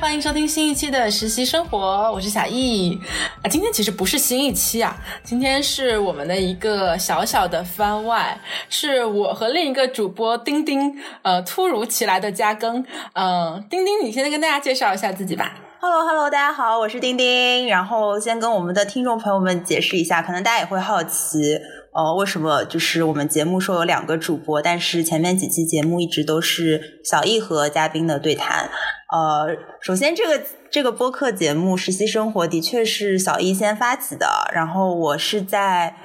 欢迎收听新一期的实习生活，我是小易啊。今天其实不是新一期啊，今天是我们的一个小小的番外，是我和另一个主播丁丁呃突如其来的加更。嗯，丁丁，你先跟大家介绍一下自己吧。Hello，Hello，大家好，我是丁丁。然后先跟我们的听众朋友们解释一下，可能大家也会好奇，呃，为什么就是我们节目说有两个主播，但是前面几期节目一直都是小易和嘉宾的对谈。呃，首先这个这个播客节目《实习生活》的确是小易先发起的，然后我是在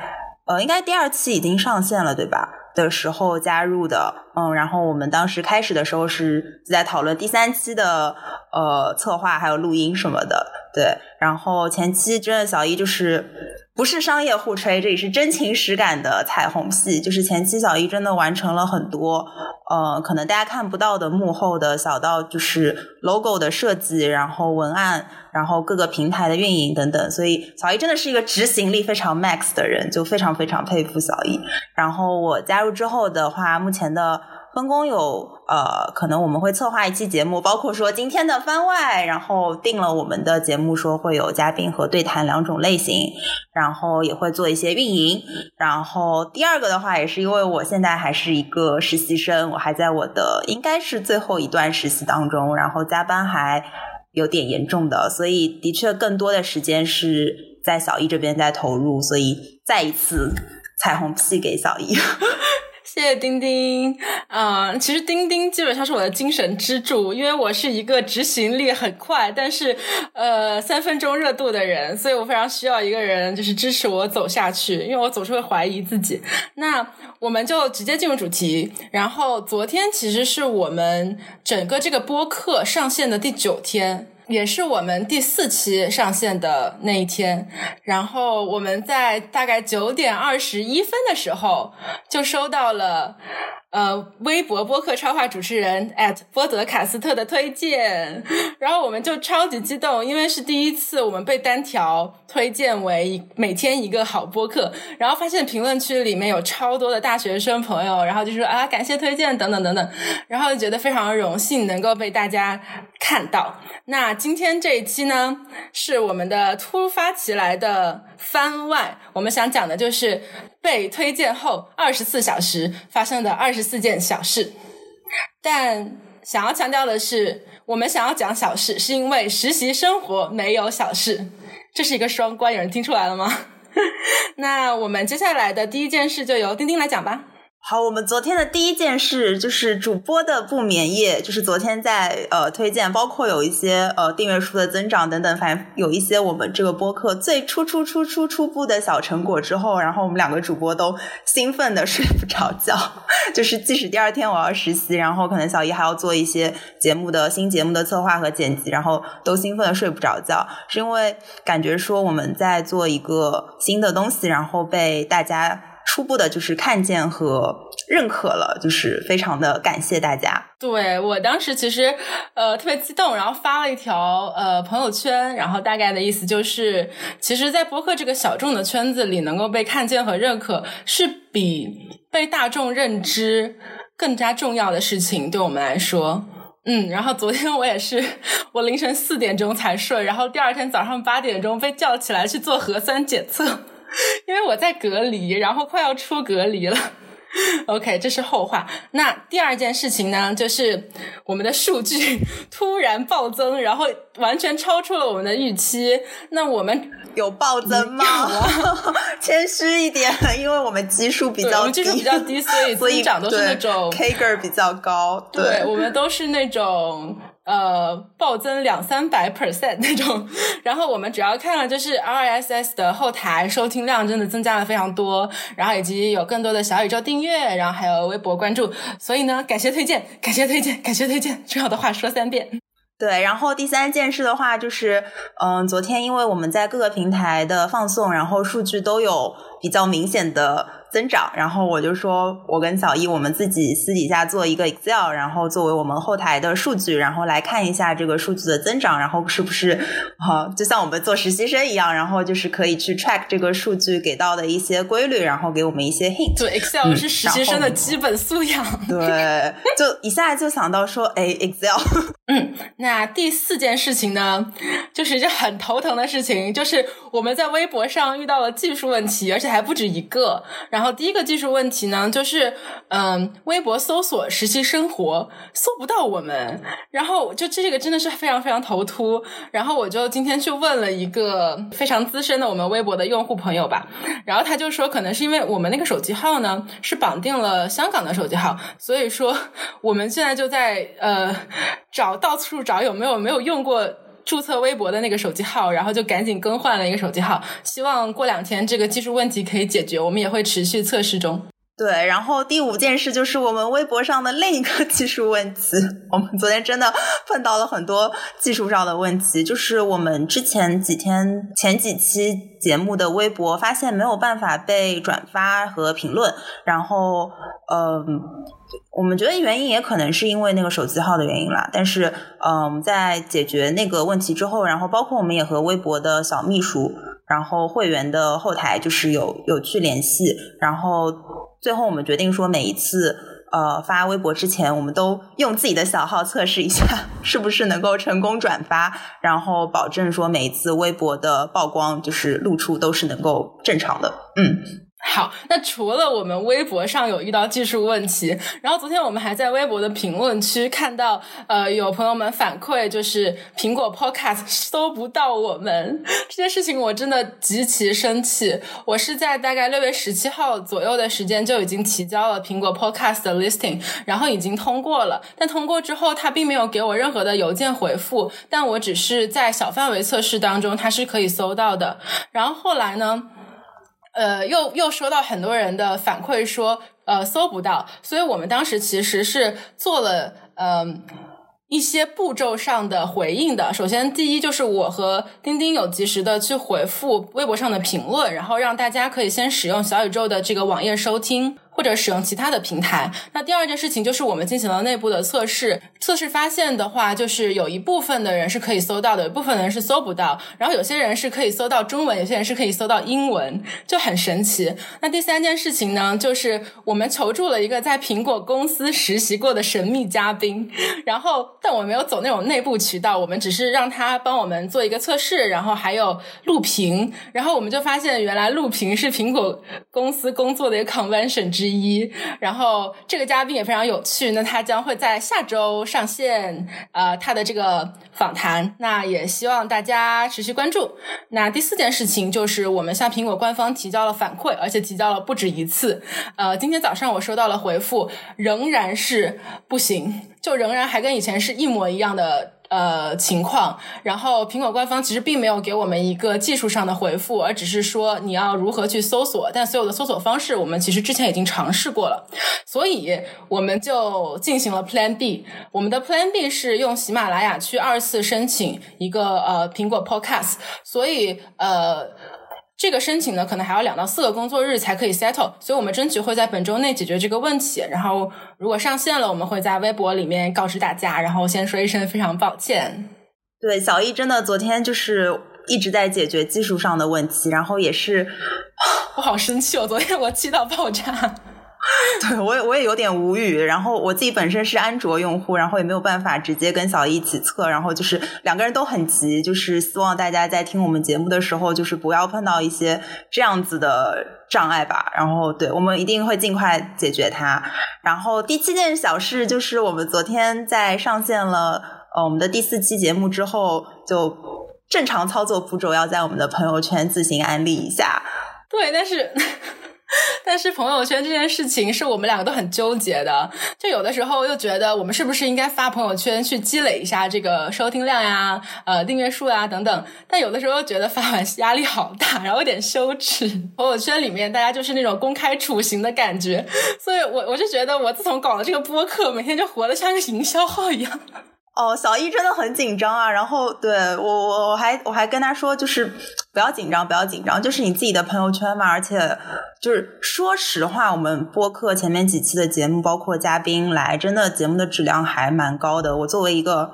呃，应该第二期已经上线了，对吧？的时候加入的，嗯，然后我们当时开始的时候是就在讨论第三期的呃策划还有录音什么的，对，然后前期真的小易就是。不是商业互吹，这里是真情实感的彩虹戏。就是前期小易真的完成了很多，呃，可能大家看不到的幕后的小到就是 logo 的设计，然后文案，然后各个平台的运营等等。所以小易真的是一个执行力非常 max 的人，就非常非常佩服小易。然后我加入之后的话，目前的。分工有呃，可能我们会策划一期节目，包括说今天的番外，然后定了我们的节目，说会有嘉宾和对谈两种类型，然后也会做一些运营。然后第二个的话，也是因为我现在还是一个实习生，我还在我的应该是最后一段实习当中，然后加班还有点严重的，所以的确更多的时间是在小易这边在投入，所以再一次彩虹屁给小易。谢谢丁丁，嗯，其实丁丁基本上是我的精神支柱，因为我是一个执行力很快，但是呃三分钟热度的人，所以我非常需要一个人就是支持我走下去，因为我总是会怀疑自己。那我们就直接进入主题，然后昨天其实是我们整个这个播客上线的第九天。也是我们第四期上线的那一天，然后我们在大概九点二十一分的时候就收到了。呃，微博播客超话主持人波德卡斯特的推荐，然后我们就超级激动，因为是第一次我们被单条推荐为每天一个好播客，然后发现评论区里面有超多的大学生朋友，然后就说啊感谢推荐等等等等，然后觉得非常荣幸能够被大家看到。那今天这一期呢，是我们的突发奇来的番外，我们想讲的就是。被推荐后二十四小时发生的二十四件小事，但想要强调的是，我们想要讲小事，是因为实习生活没有小事，这是一个双关，有人听出来了吗？那我们接下来的第一件事就由丁丁来讲吧。好，我们昨天的第一件事就是主播的不眠夜，就是昨天在呃推荐，包括有一些呃订阅数的增长等等，反正有一些我们这个播客最初初初初初步的小成果之后，然后我们两个主播都兴奋的 睡不着觉，就是即使第二天我要实习，然后可能小姨还要做一些节目的新节目的策划和剪辑，然后都兴奋的睡不着觉，是因为感觉说我们在做一个新的东西，然后被大家。初步的就是看见和认可了，就是非常的感谢大家。对我当时其实呃特别激动，然后发了一条呃朋友圈，然后大概的意思就是，其实，在播客这个小众的圈子里，能够被看见和认可，是比被大众认知更加重要的事情，对我们来说。嗯，然后昨天我也是，我凌晨四点钟才睡，然后第二天早上八点钟被叫起来去做核酸检测。因为我在隔离，然后快要出隔离了。OK，这是后话。那第二件事情呢，就是我们的数据 突然暴增，然后完全超出了我们的预期。那我们有暴增吗？谦虚一点，因为我们基数比较低，基数比较低，所以增长都是那种 K 个比较高。对，我们都是那种。呃，暴增两三百 percent 那种，然后我们主要看了就是 RSS 的后台收听量真的增加了非常多，然后以及有更多的小宇宙订阅，然后还有微博关注，所以呢，感谢推荐，感谢推荐，感谢推荐，重要的话说三遍。对，然后第三件事的话就是，嗯，昨天因为我们在各个平台的放送，然后数据都有比较明显的。增长，然后我就说，我跟小易我们自己私底下做一个 Excel，然后作为我们后台的数据，然后来看一下这个数据的增长，然后是不是哈，就像我们做实习生一样，然后就是可以去 track 这个数据给到的一些规律，然后给我们一些 hint。对，Excel 是实习生的基本素养。对，就一下就想到说，哎，Excel 嗯，那第四件事情呢，就是一件很头疼的事情，就是我们在微博上遇到了技术问题，而且还不止一个。然后第一个技术问题呢，就是嗯，微博搜索实习生活搜不到我们，然后就这个真的是非常非常头秃。然后我就今天去问了一个非常资深的我们微博的用户朋友吧，然后他就说，可能是因为我们那个手机号呢是绑定了香港的手机号，所以说我们现在就在呃找。到处找有没有没有用过注册微博的那个手机号，然后就赶紧更换了一个手机号，希望过两天这个技术问题可以解决。我们也会持续测试中。对，然后第五件事就是我们微博上的另一个技术问题。我们昨天真的碰到了很多技术上的问题，就是我们之前几天前几期节目的微博发现没有办法被转发和评论，然后嗯。我们觉得原因也可能是因为那个手机号的原因啦，但是，嗯，在解决那个问题之后，然后包括我们也和微博的小秘书，然后会员的后台就是有有去联系，然后最后我们决定说，每一次呃发微博之前，我们都用自己的小号测试一下 是不是能够成功转发，然后保证说每一次微博的曝光就是露出都是能够正常的，嗯。好，那除了我们微博上有遇到技术问题，然后昨天我们还在微博的评论区看到，呃，有朋友们反馈，就是苹果 Podcast 搜不到我们这件事情，我真的极其生气。我是在大概六月十七号左右的时间就已经提交了苹果 Podcast 的 listing，然后已经通过了，但通过之后，他并没有给我任何的邮件回复，但我只是在小范围测试当中，它是可以搜到的。然后后来呢？呃，又又收到很多人的反馈说，呃，搜不到，所以我们当时其实是做了，嗯，一些步骤上的回应的。首先，第一就是我和钉钉有及时的去回复微博上的评论，然后让大家可以先使用小宇宙的这个网页收听。或者使用其他的平台。那第二件事情就是我们进行了内部的测试，测试发现的话，就是有一部分的人是可以搜到的，有部分人是搜不到。然后有些人是可以搜到中文，有些人是可以搜到英文，就很神奇。那第三件事情呢，就是我们求助了一个在苹果公司实习过的神秘嘉宾，然后但我没有走那种内部渠道，我们只是让他帮我们做一个测试，然后还有录屏，然后我们就发现原来录屏是苹果公司工作的一个 convention 之。之一，然后这个嘉宾也非常有趣，那他将会在下周上线，呃，他的这个访谈，那也希望大家持续关注。那第四件事情就是我们向苹果官方提交了反馈，而且提交了不止一次，呃，今天早上我收到了回复，仍然是不行，就仍然还跟以前是一模一样的。呃，情况，然后苹果官方其实并没有给我们一个技术上的回复，而只是说你要如何去搜索，但所有的搜索方式我们其实之前已经尝试过了，所以我们就进行了 Plan B。我们的 Plan B 是用喜马拉雅去二次申请一个呃苹果 Podcast，所以呃。这个申请呢，可能还要两到四个工作日才可以 settle，所以我们争取会在本周内解决这个问题。然后如果上线了，我们会在微博里面告知大家。然后先说一声非常抱歉。对，小易真的昨天就是一直在解决技术上的问题，然后也是我好生气，我昨天我气到爆炸。对我也我也有点无语，然后我自己本身是安卓用户，然后也没有办法直接跟小易一起测，然后就是两个人都很急，就是希望大家在听我们节目的时候，就是不要碰到一些这样子的障碍吧。然后对我们一定会尽快解决它。然后第七件小事就是我们昨天在上线了呃我们的第四期节目之后，就正常操作步骤要在我们的朋友圈自行安利一下。对，但是。但是朋友圈这件事情是我们两个都很纠结的，就有的时候又觉得我们是不是应该发朋友圈去积累一下这个收听量呀、呃订阅数啊等等，但有的时候又觉得发完压力好大，然后有点羞耻。朋友圈里面大家就是那种公开处刑的感觉，所以我我就觉得我自从搞了这个播客，每天就活得像个营销号一样。哦，小易真的很紧张啊！然后对我，我我还我还跟他说，就是不要紧张，不要紧张，就是你自己的朋友圈嘛。而且就是说实话，我们播客前面几期的节目，包括嘉宾来，真的节目的质量还蛮高的。我作为一个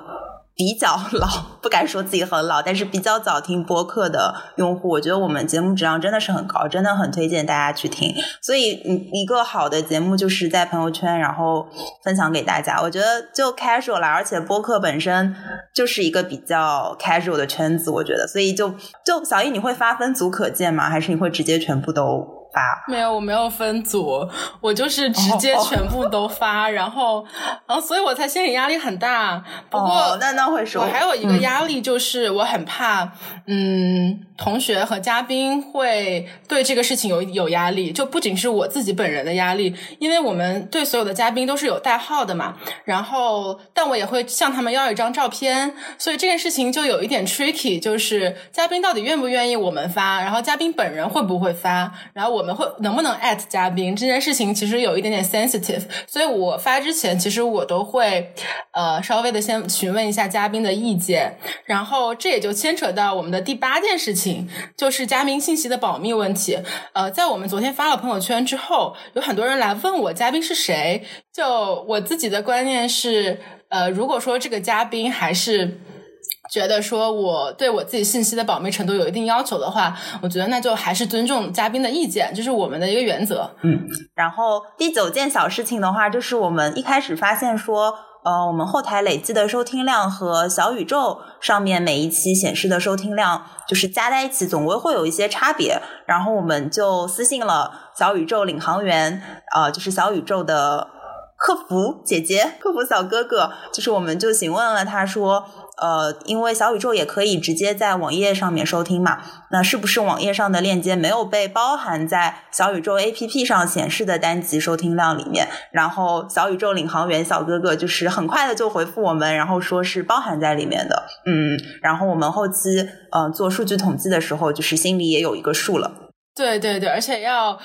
比较老，不敢说自己很老，但是比较早听播客的用户，我觉得我们节目质量真的是很高，真的很推荐大家去听。所以，一个好的节目就是在朋友圈，然后分享给大家。我觉得就 casual 啦，而且播客本身就是一个比较 casual 的圈子，我觉得，所以就就小易，你会发分组可见吗？还是你会直接全部都？发没有，我没有分组，我就是直接全部都发，然后，然后，所以我才心理压力很大。不过，那那会说，我还有一个压力就是我很怕，嗯，同学和嘉宾会对这个事情有有压力，就不仅是我自己本人的压力，因为我们对所有的嘉宾都是有代号的嘛。然后，但我也会向他们要一张照片，所以这件事情就有一点 tricky，就是嘉宾到底愿不愿意我们发，然后嘉宾本人会不会发，然后我。我们会能不能 at 嘉宾这件事情其实有一点点 sensitive，所以我发之前其实我都会呃稍微的先询问一下嘉宾的意见，然后这也就牵扯到我们的第八件事情，就是嘉宾信息的保密问题。呃，在我们昨天发了朋友圈之后，有很多人来问我嘉宾是谁，就我自己的观念是，呃，如果说这个嘉宾还是。觉得说我对我自己信息的保密程度有一定要求的话，我觉得那就还是尊重嘉宾的意见，这是我们的一个原则。嗯，然后第九件小事情的话，就是我们一开始发现说，呃，我们后台累计的收听量和小宇宙上面每一期显示的收听量，就是加在一起总归会有一些差别。然后我们就私信了小宇宙领航员，呃，就是小宇宙的客服姐姐、客服小哥哥，就是我们就询问了他说。呃，因为小宇宙也可以直接在网页上面收听嘛，那是不是网页上的链接没有被包含在小宇宙 APP 上显示的单集收听量里面？然后小宇宙领航员小哥哥就是很快的就回复我们，然后说是包含在里面的。嗯，然后我们后期呃做数据统计的时候，就是心里也有一个数了。对对对，而且要。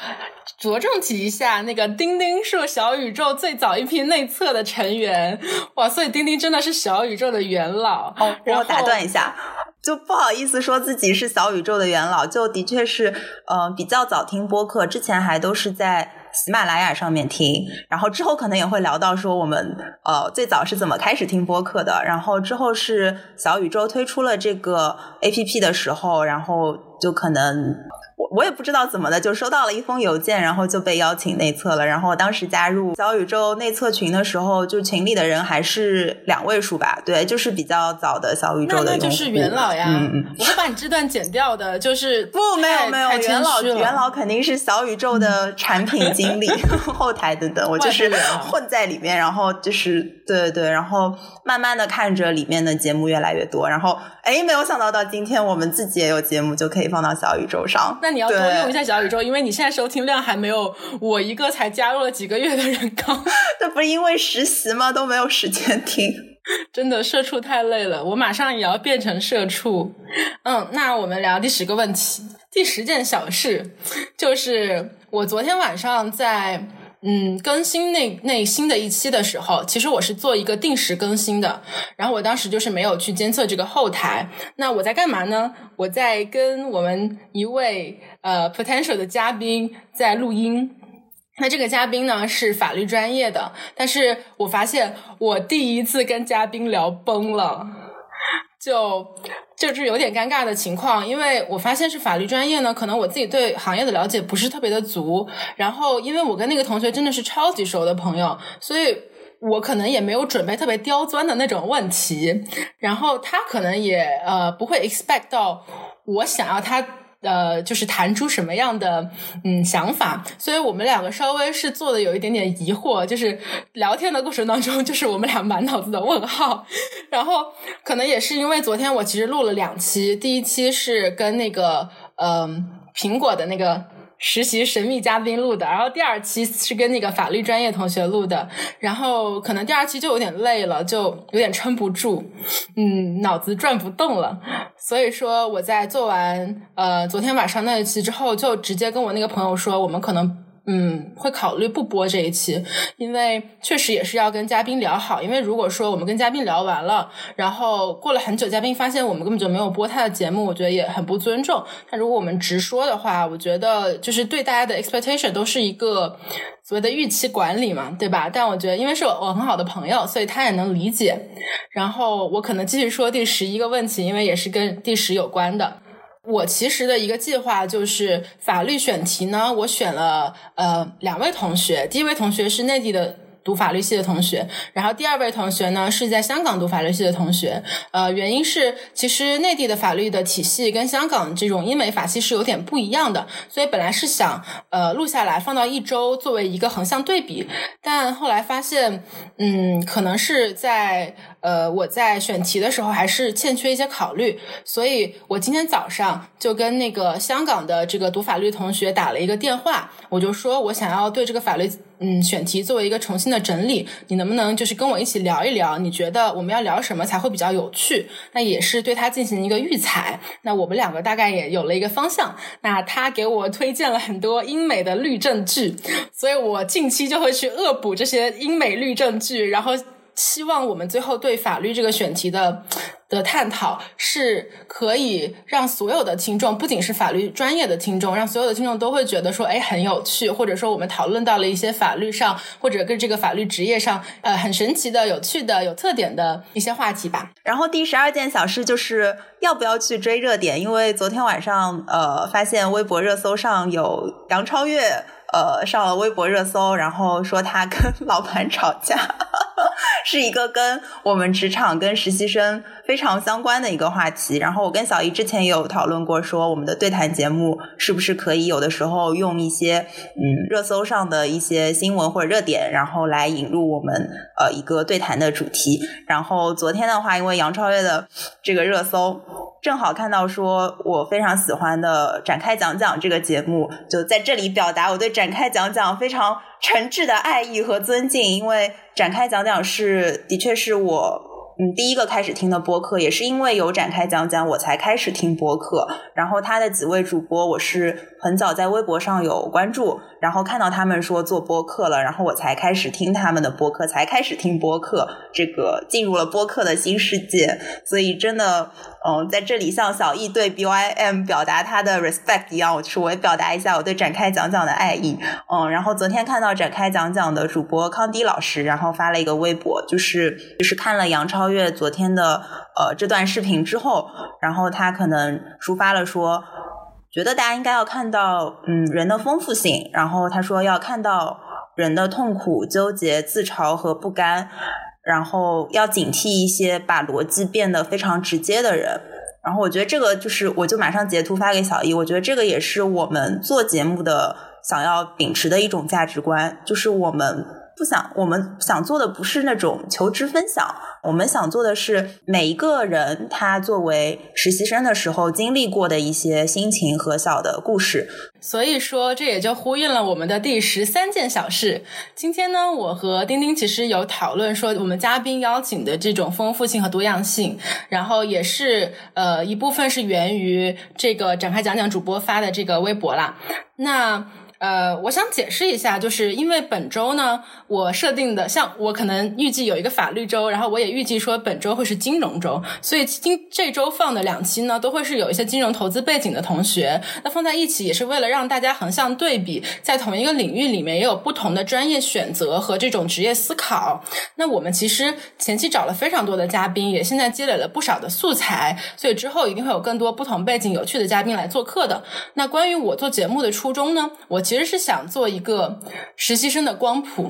着重提一下，那个钉钉是小宇宙最早一批内测的成员，哇！所以钉钉真的是小宇宙的元老。哦，然后打断一下，就不好意思说自己是小宇宙的元老，就的确是，呃，比较早听播客，之前还都是在喜马拉雅上面听，然后之后可能也会聊到说我们呃最早是怎么开始听播客的，然后之后是小宇宙推出了这个 A P P 的时候，然后就可能。我我也不知道怎么的，就收到了一封邮件，然后就被邀请内测了。然后当时加入小宇宙内测群的时候，就群里的人还是两位数吧。对，就是比较早的小宇宙的那那就是元老呀。嗯嗯，我会把你这段剪掉的。就是 不，没有没有，元老元老肯定是小宇宙的产品经理、后台等等，我就是 混在里面。然后就是对对对，然后慢慢的看着里面的节目越来越多。然后哎，没有想到到今天我们自己也有节目，就可以放到小宇宙上。那你要多用一下小宇宙，因为你现在收听量还没有我一个才加入了几个月的人高。这不是因为实习吗？都没有时间听。真的，社畜太累了，我马上也要变成社畜。嗯，那我们聊第十个问题，第十件小事，就是我昨天晚上在。嗯，更新那那新的一期的时候，其实我是做一个定时更新的，然后我当时就是没有去监测这个后台。那我在干嘛呢？我在跟我们一位呃 potential 的嘉宾在录音。那这个嘉宾呢是法律专业的，但是我发现我第一次跟嘉宾聊崩了。就就是有点尴尬的情况，因为我发现是法律专业呢，可能我自己对行业的了解不是特别的足。然后，因为我跟那个同学真的是超级熟的朋友，所以我可能也没有准备特别刁钻的那种问题。然后他可能也呃不会 expect 到我想要他。呃，就是谈出什么样的嗯想法，所以我们两个稍微是做的有一点点疑惑，就是聊天的过程当中，就是我们俩满脑子的问号。然后可能也是因为昨天我其实录了两期，第一期是跟那个嗯苹果的那个。实习神秘嘉宾录的，然后第二期是跟那个法律专业同学录的，然后可能第二期就有点累了，就有点撑不住，嗯，脑子转不动了，所以说我在做完呃昨天晚上那一期之后，就直接跟我那个朋友说，我们可能嗯，会考虑不播这一期，因为确实也是要跟嘉宾聊好。因为如果说我们跟嘉宾聊完了，然后过了很久，嘉宾发现我们根本就没有播他的节目，我觉得也很不尊重。那如果我们直说的话，我觉得就是对大家的 expectation 都是一个所谓的预期管理嘛，对吧？但我觉得，因为是我我很好的朋友，所以他也能理解。然后我可能继续说第十一个问题，因为也是跟第十有关的。我其实的一个计划就是法律选题呢，我选了呃两位同学，第一位同学是内地的读法律系的同学，然后第二位同学呢是在香港读法律系的同学。呃，原因是其实内地的法律的体系跟香港这种英美法系是有点不一样的，所以本来是想呃录下来放到一周作为一个横向对比，但后来发现，嗯，可能是在。呃，我在选题的时候还是欠缺一些考虑，所以我今天早上就跟那个香港的这个读法律同学打了一个电话，我就说我想要对这个法律嗯选题作为一个重新的整理，你能不能就是跟我一起聊一聊？你觉得我们要聊什么才会比较有趣？那也是对他进行一个预采。那我们两个大概也有了一个方向。那他给我推荐了很多英美的律政剧，所以我近期就会去恶补这些英美律政剧，然后。希望我们最后对法律这个选题的的探讨，是可以让所有的听众，不仅是法律专业的听众，让所有的听众都会觉得说，哎，很有趣，或者说我们讨论到了一些法律上或者跟这个法律职业上，呃，很神奇的、有趣的、有特点的一些话题吧。然后第十二件小事就是要不要去追热点，因为昨天晚上呃，发现微博热搜上有杨超越。呃，上了微博热搜，然后说他跟 老板吵架，是一个跟我们职场跟实习生非常相关的一个话题。然后我跟小姨之前也有讨论过，说我们的对谈节目是不是可以有的时候用一些嗯热搜上的一些新闻或者热点，然后来引入我们呃一个对谈的主题。然后昨天的话，因为杨超越的这个热搜。正好看到说，我非常喜欢的展开讲讲这个节目，就在这里表达我对展开讲讲非常诚挚的爱意和尊敬，因为展开讲讲是的确是我嗯第一个开始听的播客，也是因为有展开讲讲我才开始听播客。然后他的几位主播，我是很早在微博上有关注。然后看到他们说做播客了，然后我才开始听他们的播客，才开始听播客，这个进入了播客的新世界。所以真的，嗯，在这里向小易对 BYM 表达他的 respect 一样，我就是我也表达一下我对展开讲讲的爱意。嗯，然后昨天看到展开讲讲的主播康迪老师，然后发了一个微博，就是就是看了杨超超越昨天的呃这段视频之后，然后他可能抒发了说。觉得大家应该要看到，嗯，人的丰富性。然后他说要看到人的痛苦、纠结、自嘲和不甘。然后要警惕一些把逻辑变得非常直接的人。然后我觉得这个就是，我就马上截图发给小易。我觉得这个也是我们做节目的想要秉持的一种价值观，就是我们。不想，我们想做的不是那种求知分享，我们想做的是每一个人他作为实习生的时候经历过的一些心情和小的故事。所以说，这也就呼应了我们的第十三件小事。今天呢，我和丁丁其实有讨论说，我们嘉宾邀请的这种丰富性和多样性，然后也是呃一部分是源于这个展开讲讲主播发的这个微博啦。那。呃，我想解释一下，就是因为本周呢，我设定的像我可能预计有一个法律周，然后我也预计说本周会是金融周，所以今这周放的两期呢，都会是有一些金融投资背景的同学，那放在一起也是为了让大家横向对比，在同一个领域里面也有不同的专业选择和这种职业思考。那我们其实前期找了非常多的嘉宾，也现在积累了不少的素材，所以之后一定会有更多不同背景有趣的嘉宾来做客的。那关于我做节目的初衷呢，我。其实是想做一个实习生的光谱，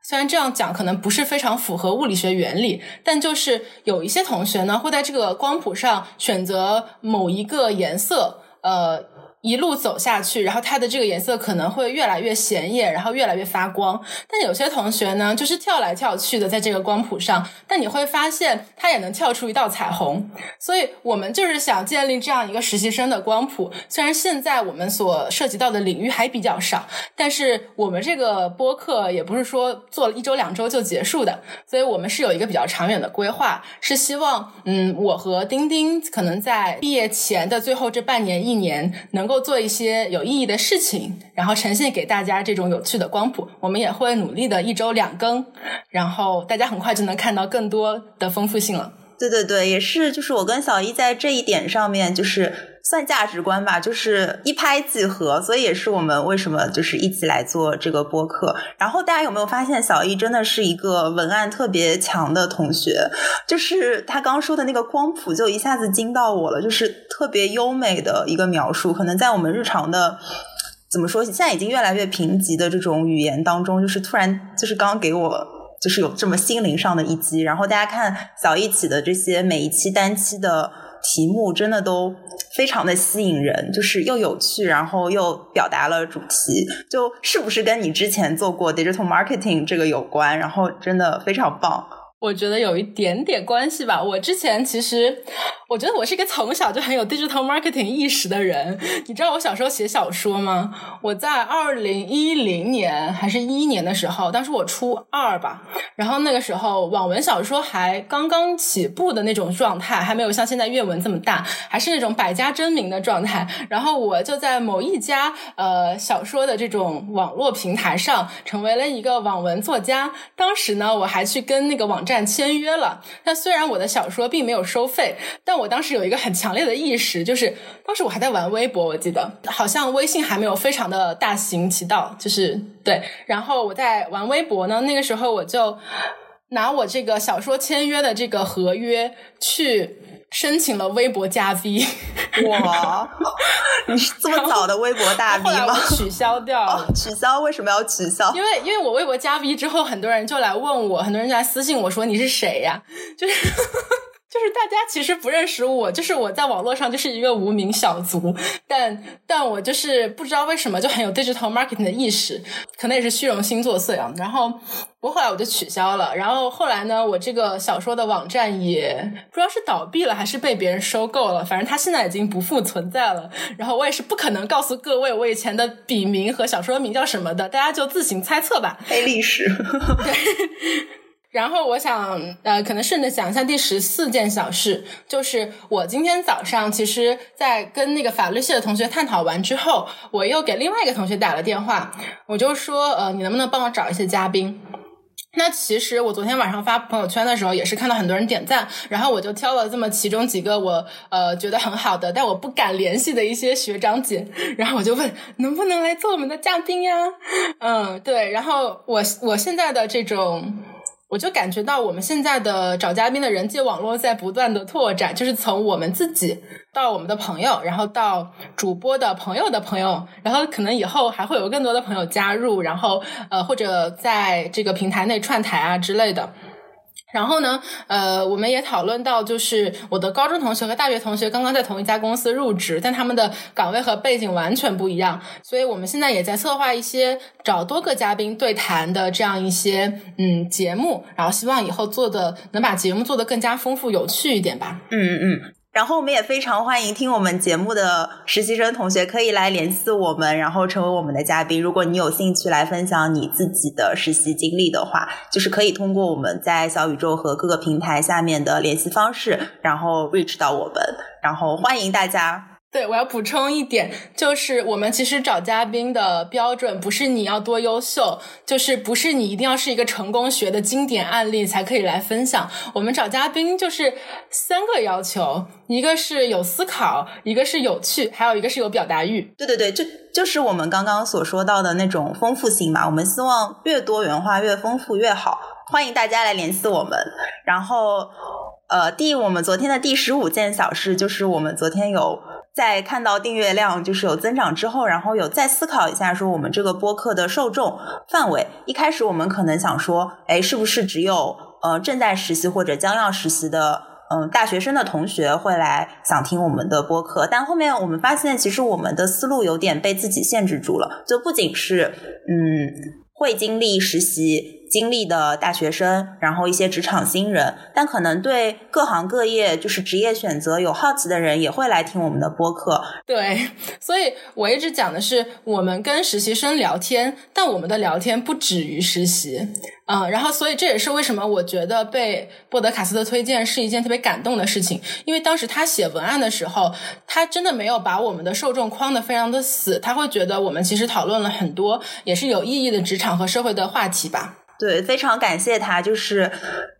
虽然这样讲可能不是非常符合物理学原理，但就是有一些同学呢会在这个光谱上选择某一个颜色，呃。一路走下去，然后它的这个颜色可能会越来越显眼，然后越来越发光。但有些同学呢，就是跳来跳去的在这个光谱上，但你会发现它也能跳出一道彩虹。所以我们就是想建立这样一个实习生的光谱。虽然现在我们所涉及到的领域还比较少，但是我们这个播客也不是说做了一周两周就结束的，所以我们是有一个比较长远的规划，是希望嗯，我和丁丁可能在毕业前的最后这半年一年能够。够做一些有意义的事情，然后呈现给大家这种有趣的光谱。我们也会努力的一周两更，然后大家很快就能看到更多的丰富性了。对对对，也是，就是我跟小一在这一点上面，就是算价值观吧，就是一拍即合，所以也是我们为什么就是一起来做这个播客。然后大家有没有发现，小易真的是一个文案特别强的同学？就是他刚说的那个光谱，就一下子惊到我了，就是特别优美的一个描述。可能在我们日常的怎么说，现在已经越来越贫瘠的这种语言当中，就是突然就是刚给我。就是有这么心灵上的一击，然后大家看小一起的这些每一期单期的题目，真的都非常的吸引人，就是又有趣，然后又表达了主题，就是不是跟你之前做过 digital marketing 这个有关？然后真的非常棒。我觉得有一点点关系吧。我之前其实，我觉得我是一个从小就很有 digital marketing 意识的人。你知道我小时候写小说吗？我在二零一零年还是一一年的时候，当时我初二吧。然后那个时候网文小说还刚刚起步的那种状态，还没有像现在阅文这么大，还是那种百家争鸣的状态。然后我就在某一家呃小说的这种网络平台上，成为了一个网文作家。当时呢，我还去跟那个网站。签约了，但虽然我的小说并没有收费，但我当时有一个很强烈的意识，就是当时我还在玩微博，我记得好像微信还没有非常的大行其道，就是对。然后我在玩微博呢，那个时候我就拿我这个小说签约的这个合约去。申请了微博加 V，哇！你是这么早的微博大 V 吗？取消掉了，取消？为什么要取消？因为因为我微博加 V 之后，很多人就来问我，很多人就来私信我说你是谁呀？就是。就是大家其实不认识我，就是我在网络上就是一个无名小卒，但但我就是不知道为什么就很有 digital marketing 的意识，可能也是虚荣心作祟啊。然后不过后来我就取消了，然后后来呢，我这个小说的网站也不知道是倒闭了还是被别人收购了，反正它现在已经不复存在了。然后我也是不可能告诉各位我以前的笔名和小说名叫什么的，大家就自行猜测吧。黑历史。然后我想，呃，可能顺着讲一下第十四件小事，就是我今天早上其实，在跟那个法律系的同学探讨完之后，我又给另外一个同学打了电话，我就说，呃，你能不能帮我找一些嘉宾？那其实我昨天晚上发朋友圈的时候，也是看到很多人点赞，然后我就挑了这么其中几个我呃觉得很好的，但我不敢联系的一些学长姐，然后我就问能不能来做我们的嘉宾呀？嗯，对，然后我我现在的这种。我就感觉到我们现在的找嘉宾的人际网络在不断的拓展，就是从我们自己到我们的朋友，然后到主播的朋友的朋友，然后可能以后还会有更多的朋友加入，然后呃或者在这个平台内串台啊之类的。然后呢，呃，我们也讨论到，就是我的高中同学和大学同学刚刚在同一家公司入职，但他们的岗位和背景完全不一样，所以我们现在也在策划一些找多个嘉宾对谈的这样一些嗯节目，然后希望以后做的能把节目做得更加丰富有趣一点吧。嗯嗯嗯。然后我们也非常欢迎听我们节目的实习生同学可以来联系我们，然后成为我们的嘉宾。如果你有兴趣来分享你自己的实习经历的话，就是可以通过我们在小宇宙和各个平台下面的联系方式，然后 reach 到我们，然后欢迎大家。对，我要补充一点，就是我们其实找嘉宾的标准不是你要多优秀，就是不是你一定要是一个成功学的经典案例才可以来分享。我们找嘉宾就是三个要求，一个是有思考，一个是有趣，还有一个是有表达欲。对对对，就就是我们刚刚所说到的那种丰富性嘛。我们希望越多元化、越丰富越好。欢迎大家来联系我们。然后，呃，第我们昨天的第十五件小事就是我们昨天有。在看到订阅量就是有增长之后，然后有再思考一下，说我们这个播客的受众范围。一开始我们可能想说，哎，是不是只有呃正在实习或者将要实习的嗯大学生的同学会来想听我们的播客？但后面我们发现，其实我们的思路有点被自己限制住了。就不仅是嗯会经历实习。经历的大学生，然后一些职场新人，但可能对各行各业就是职业选择有好奇的人也会来听我们的播客。对，所以我一直讲的是，我们跟实习生聊天，但我们的聊天不止于实习。嗯，然后所以这也是为什么我觉得被波德卡斯特推荐是一件特别感动的事情，因为当时他写文案的时候，他真的没有把我们的受众框的非常的死，他会觉得我们其实讨论了很多也是有意义的职场和社会的话题吧。对，非常感谢他，就是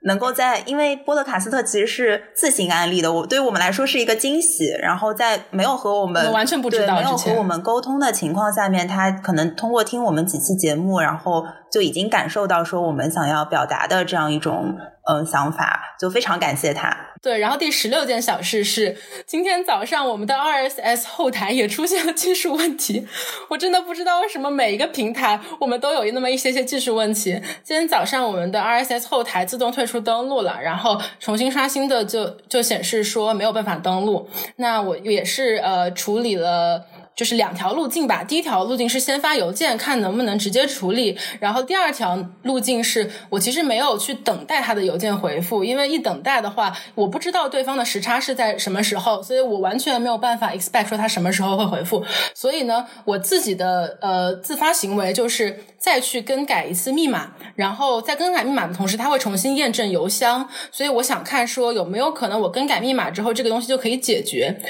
能够在，因为波德卡斯特其实是自行安利的，我对于我们来说是一个惊喜。然后在没有和我们完全不知道没有和我们沟通的情况下面，他可能通过听我们几期节目，然后就已经感受到说我们想要表达的这样一种嗯想法，就非常感谢他。对，然后第十六件小事是，今天早上我们的 RSS 后台也出现了技术问题，我真的不知道为什么每一个平台我们都有那么一些些技术问题。今天早上我们的 RSS 后台自动退出登录了，然后重新刷新的就就显示说没有办法登录。那我也是呃处理了。就是两条路径吧。第一条路径是先发邮件，看能不能直接处理。然后第二条路径是我其实没有去等待他的邮件回复，因为一等待的话，我不知道对方的时差是在什么时候，所以我完全没有办法 expect 说他什么时候会回复。所以呢，我自己的呃自发行为就是再去更改一次密码，然后在更改密码的同时，他会重新验证邮箱。所以我想看说有没有可能我更改密码之后，这个东西就可以解决。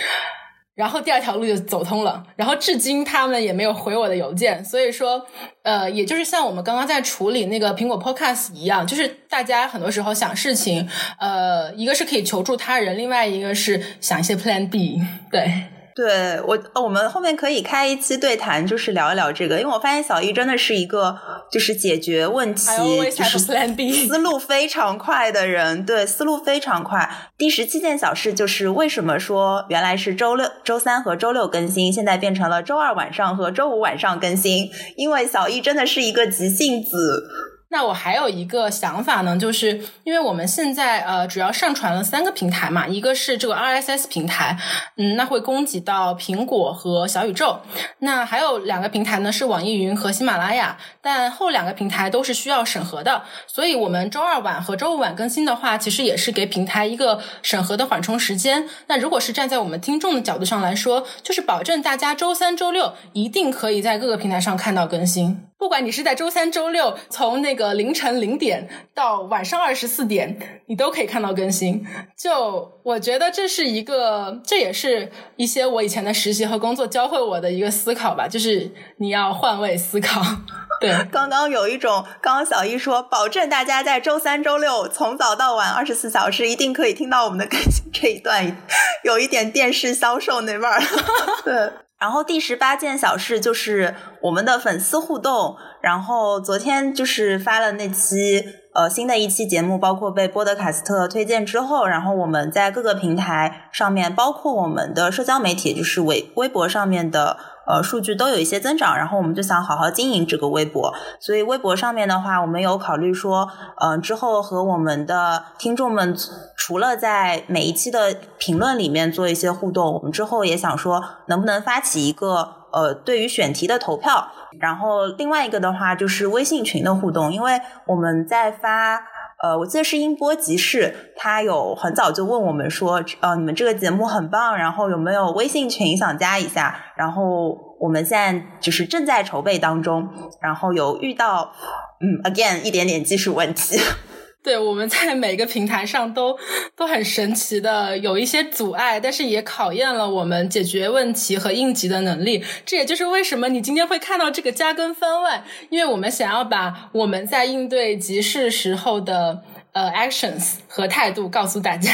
然后第二条路就走通了，然后至今他们也没有回我的邮件，所以说，呃，也就是像我们刚刚在处理那个苹果 Podcast 一样，就是大家很多时候想事情，呃，一个是可以求助他人，另外一个是想一些 Plan B，对。对我，我们后面可以开一期对谈，就是聊一聊这个。因为我发现小易真的是一个就是解决问题就是 思路非常快的人，对，思路非常快。第十七件小事就是为什么说原来是周六、周三和周六更新，现在变成了周二晚上和周五晚上更新？因为小易真的是一个急性子。那我还有一个想法呢，就是因为我们现在呃主要上传了三个平台嘛，一个是这个 RSS 平台，嗯，那会供给到苹果和小宇宙。那还有两个平台呢是网易云和喜马拉雅，但后两个平台都是需要审核的，所以我们周二晚和周五晚更新的话，其实也是给平台一个审核的缓冲时间。那如果是站在我们听众的角度上来说，就是保证大家周三、周六一定可以在各个平台上看到更新。不管你是在周三、周六，从那个凌晨零点到晚上二十四点，你都可以看到更新。就我觉得这是一个，这也是一些我以前的实习和工作教会我的一个思考吧，就是你要换位思考。对，刚刚有一种，刚刚小一说，保证大家在周三、周六从早到晚二十四小时一定可以听到我们的更新这一段，有一点电视销售那味儿。对。然后第十八件小事就是我们的粉丝互动。然后昨天就是发了那期呃新的一期节目，包括被波德卡斯特推荐之后，然后我们在各个平台上面，包括我们的社交媒体，就是微微博上面的。呃，数据都有一些增长，然后我们就想好好经营这个微博。所以微博上面的话，我们有考虑说，嗯，之后和我们的听众们除了在每一期的评论里面做一些互动，我们之后也想说，能不能发起一个呃，对于选题的投票。然后另外一个的话，就是微信群的互动，因为我们在发。呃，我记得是音波集市，他有很早就问我们说，呃，你们这个节目很棒，然后有没有微信群想加一下？然后我们现在就是正在筹备当中，然后有遇到，嗯，again 一点点技术问题。对，我们在每个平台上都都很神奇的有一些阻碍，但是也考验了我们解决问题和应急的能力。这也就是为什么你今天会看到这个加更番外，因为我们想要把我们在应对急事时候的呃 actions 和态度告诉大家。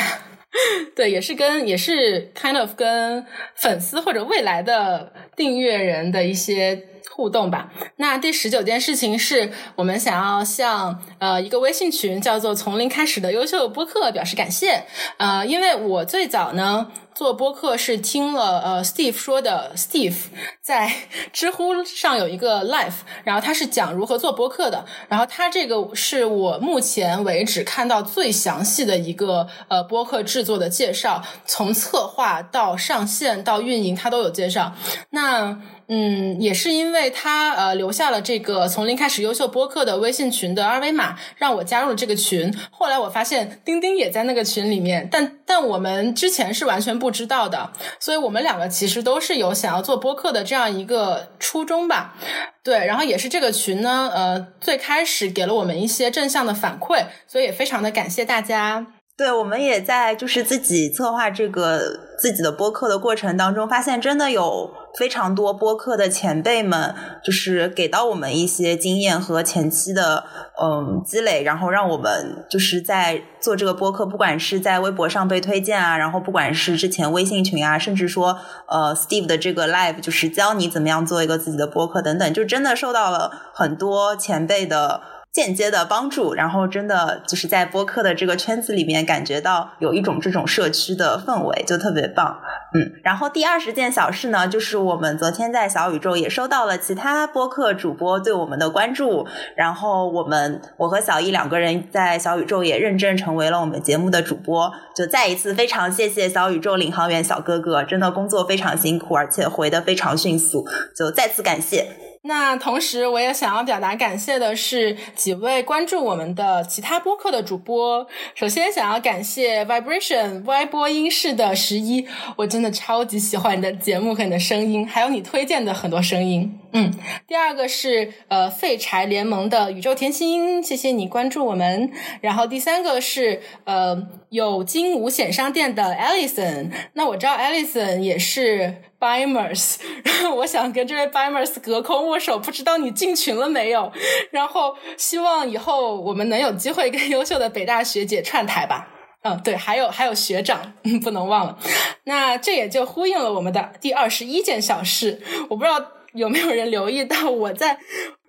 对，也是跟也是 kind of 跟粉丝或者未来的订阅人的一些。互动吧。那第十九件事情是我们想要向呃一个微信群叫做“从零开始”的优秀播客表示感谢。呃，因为我最早呢做播客是听了呃 Steve 说的，Steve 在知乎上有一个 live，然后他是讲如何做播客的。然后他这个是我目前为止看到最详细的一个呃播客制作的介绍，从策划到上线到运营，他都有介绍。那嗯，也是因为他呃留下了这个从零开始优秀播客的微信群的二维码，让我加入了这个群。后来我发现钉钉也在那个群里面，但但我们之前是完全不知道的，所以我们两个其实都是有想要做播客的这样一个初衷吧。对，然后也是这个群呢，呃，最开始给了我们一些正向的反馈，所以也非常的感谢大家。对，我们也在就是自己策划这个自己的播客的过程当中，发现真的有非常多播客的前辈们，就是给到我们一些经验和前期的嗯积累，然后让我们就是在做这个播客，不管是在微博上被推荐啊，然后不管是之前微信群啊，甚至说呃 Steve 的这个 Live，就是教你怎么样做一个自己的播客等等，就真的受到了很多前辈的。间接的帮助，然后真的就是在播客的这个圈子里面，感觉到有一种这种社区的氛围，就特别棒。嗯，然后第二十件小事呢，就是我们昨天在小宇宙也收到了其他播客主播对我们的关注，然后我们我和小易两个人在小宇宙也认证成为了我们节目的主播，就再一次非常谢谢小宇宙领航员小哥哥，真的工作非常辛苦，而且回的非常迅速，就再次感谢。那同时，我也想要表达感谢的是几位关注我们的其他播客的主播。首先，想要感谢 Vibration Y 播音室的十一，我真的超级喜欢你的节目和你的声音，还有你推荐的很多声音。嗯，第二个是呃废柴联盟的宇宙甜心，谢谢你关注我们。然后第三个是呃有惊无险商店的 Alison，那我知道 Alison 也是。Bimers，然后我想跟这位 Bimers 隔空握手，不知道你进群了没有？然后希望以后我们能有机会跟优秀的北大学姐串台吧。嗯，对，还有还有学长，不能忘了。那这也就呼应了我们的第二十一件小事。我不知道有没有人留意到我在。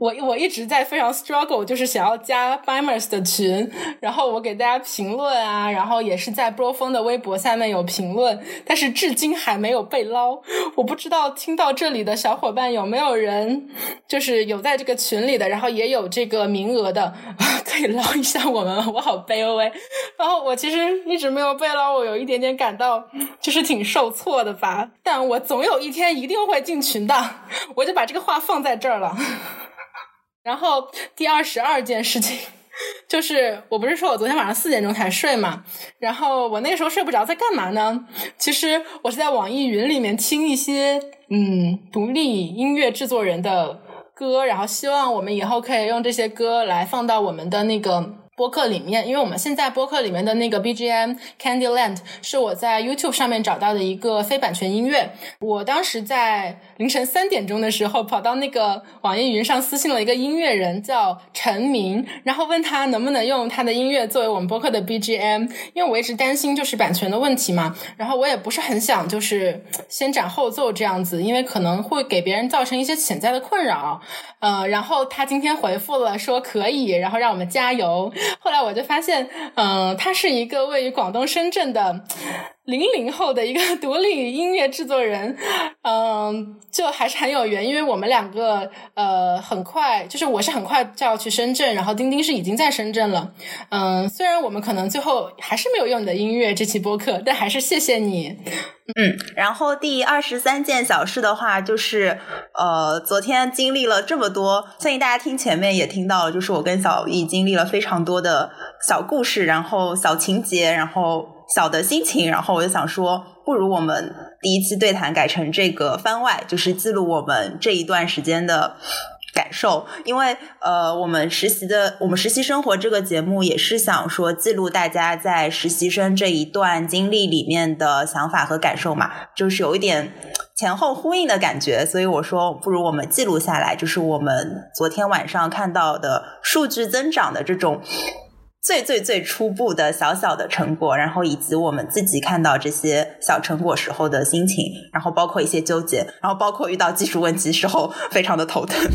我我一直在非常 struggle，就是想要加 Bimers 的群，然后我给大家评论啊，然后也是在波峰的微博下面有评论，但是至今还没有被捞。我不知道听到这里的小伙伴有没有人，就是有在这个群里的，然后也有这个名额的，可以捞一下我们，我好卑微。然后我其实一直没有被捞，我有一点点感到就是挺受挫的吧。但我总有一天一定会进群的，我就把这个话放在这儿了。然后第二十二件事情，就是我不是说我昨天晚上四点钟才睡嘛，然后我那个时候睡不着，在干嘛呢？其实我是在网易云里面听一些嗯独立音乐制作人的歌，然后希望我们以后可以用这些歌来放到我们的那个。播客里面，因为我们现在播客里面的那个 BGM Candyland 是我在 YouTube 上面找到的一个非版权音乐。我当时在凌晨三点钟的时候，跑到那个网易云上私信了一个音乐人叫陈明，然后问他能不能用他的音乐作为我们播客的 BGM。因为我一直担心就是版权的问题嘛，然后我也不是很想就是 先斩后奏这样子，因为可能会给别人造成一些潜在的困扰。呃，然后他今天回复了说可以，然后让我们加油。后来我就发现，嗯，它是一个位于广东深圳的零零后的一个独立音乐制作人，嗯，就还是很有缘，因为我们两个呃很快，就是我是很快就要去深圳，然后丁丁是已经在深圳了，嗯，虽然我们可能最后还是没有用你的音乐这期播客，但还是谢谢你。嗯，然后第二十三件小事的话，就是呃，昨天经历了这么多，相信大家听前面也听到了，就是我跟小易经历了非常多的小故事，然后小情节，然后小的心情，然后我就想说，不如我们第一期对谈改成这个番外，就是记录我们这一段时间的。感受，因为呃，我们实习的我们实习生活这个节目也是想说记录大家在实习生这一段经历里面的想法和感受嘛，就是有一点前后呼应的感觉，所以我说不如我们记录下来，就是我们昨天晚上看到的数据增长的这种。最最最初步的小小的成果，然后以及我们自己看到这些小成果时候的心情，然后包括一些纠结，然后包括遇到技术问题时候非常的头疼。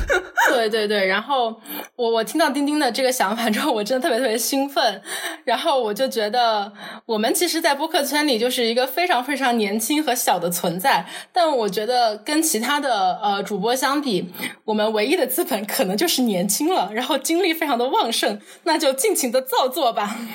对对对，然后我我听到钉钉的这个想法之后，我真的特别特别兴奋。然后我就觉得，我们其实，在播客圈里就是一个非常非常年轻和小的存在。但我觉得，跟其他的呃主播相比，我们唯一的资本可能就是年轻了，然后精力非常的旺盛，那就尽情的造操作吧。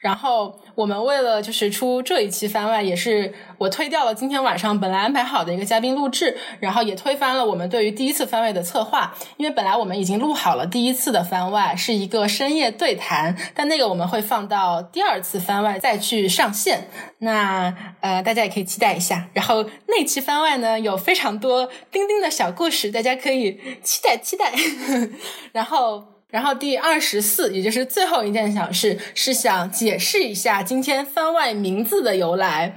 然后我们为了就是出这一期番外，也是我推掉了今天晚上本来安排好的一个嘉宾录制，然后也推翻了我们对于第一次番外的策划，因为本来我们已经录好了第一次的番外是一个深夜对谈，但那个我们会放到第二次番外再去上线，那呃大家也可以期待一下。然后那期番外呢有非常多钉钉的小故事，大家可以期 待期待。然后。然后第二十四，也就是最后一件小事，是想解释一下今天番外名字的由来。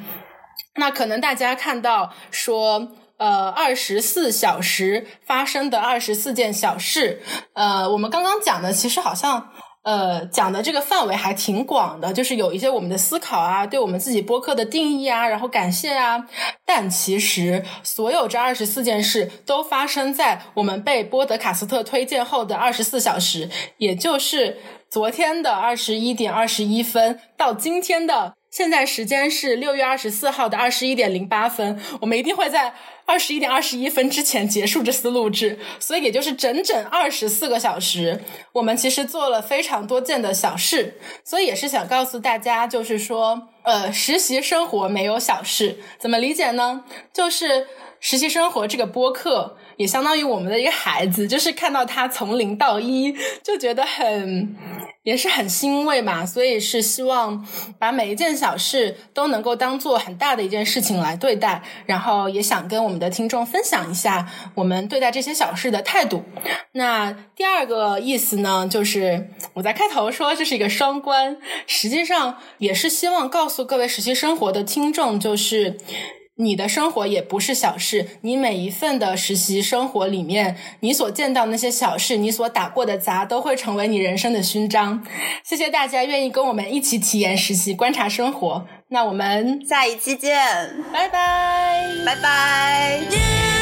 那可能大家看到说，呃，二十四小时发生的二十四件小事，呃，我们刚刚讲的其实好像。呃，讲的这个范围还挺广的，就是有一些我们的思考啊，对我们自己播客的定义啊，然后感谢啊。但其实，所有这二十四件事都发生在我们被波德卡斯特推荐后的二十四小时，也就是昨天的二十一点二十一分到今天的。现在时间是六月二十四号的二十一点零八分，我们一定会在二十一点二十一分之前结束这次录制，所以也就是整整二十四个小时，我们其实做了非常多件的小事，所以也是想告诉大家，就是说，呃，实习生活没有小事，怎么理解呢？就是实习生活这个播客。也相当于我们的一个孩子，就是看到他从零到一，就觉得很也是很欣慰嘛。所以是希望把每一件小事都能够当做很大的一件事情来对待，然后也想跟我们的听众分享一下我们对待这些小事的态度。那第二个意思呢，就是我在开头说这是一个双关，实际上也是希望告诉各位实习生活的听众，就是。你的生活也不是小事，你每一份的实习生活里面，你所见到那些小事，你所打过的杂，都会成为你人生的勋章。谢谢大家愿意跟我们一起体验实习、观察生活。那我们下一期见，拜拜，拜拜。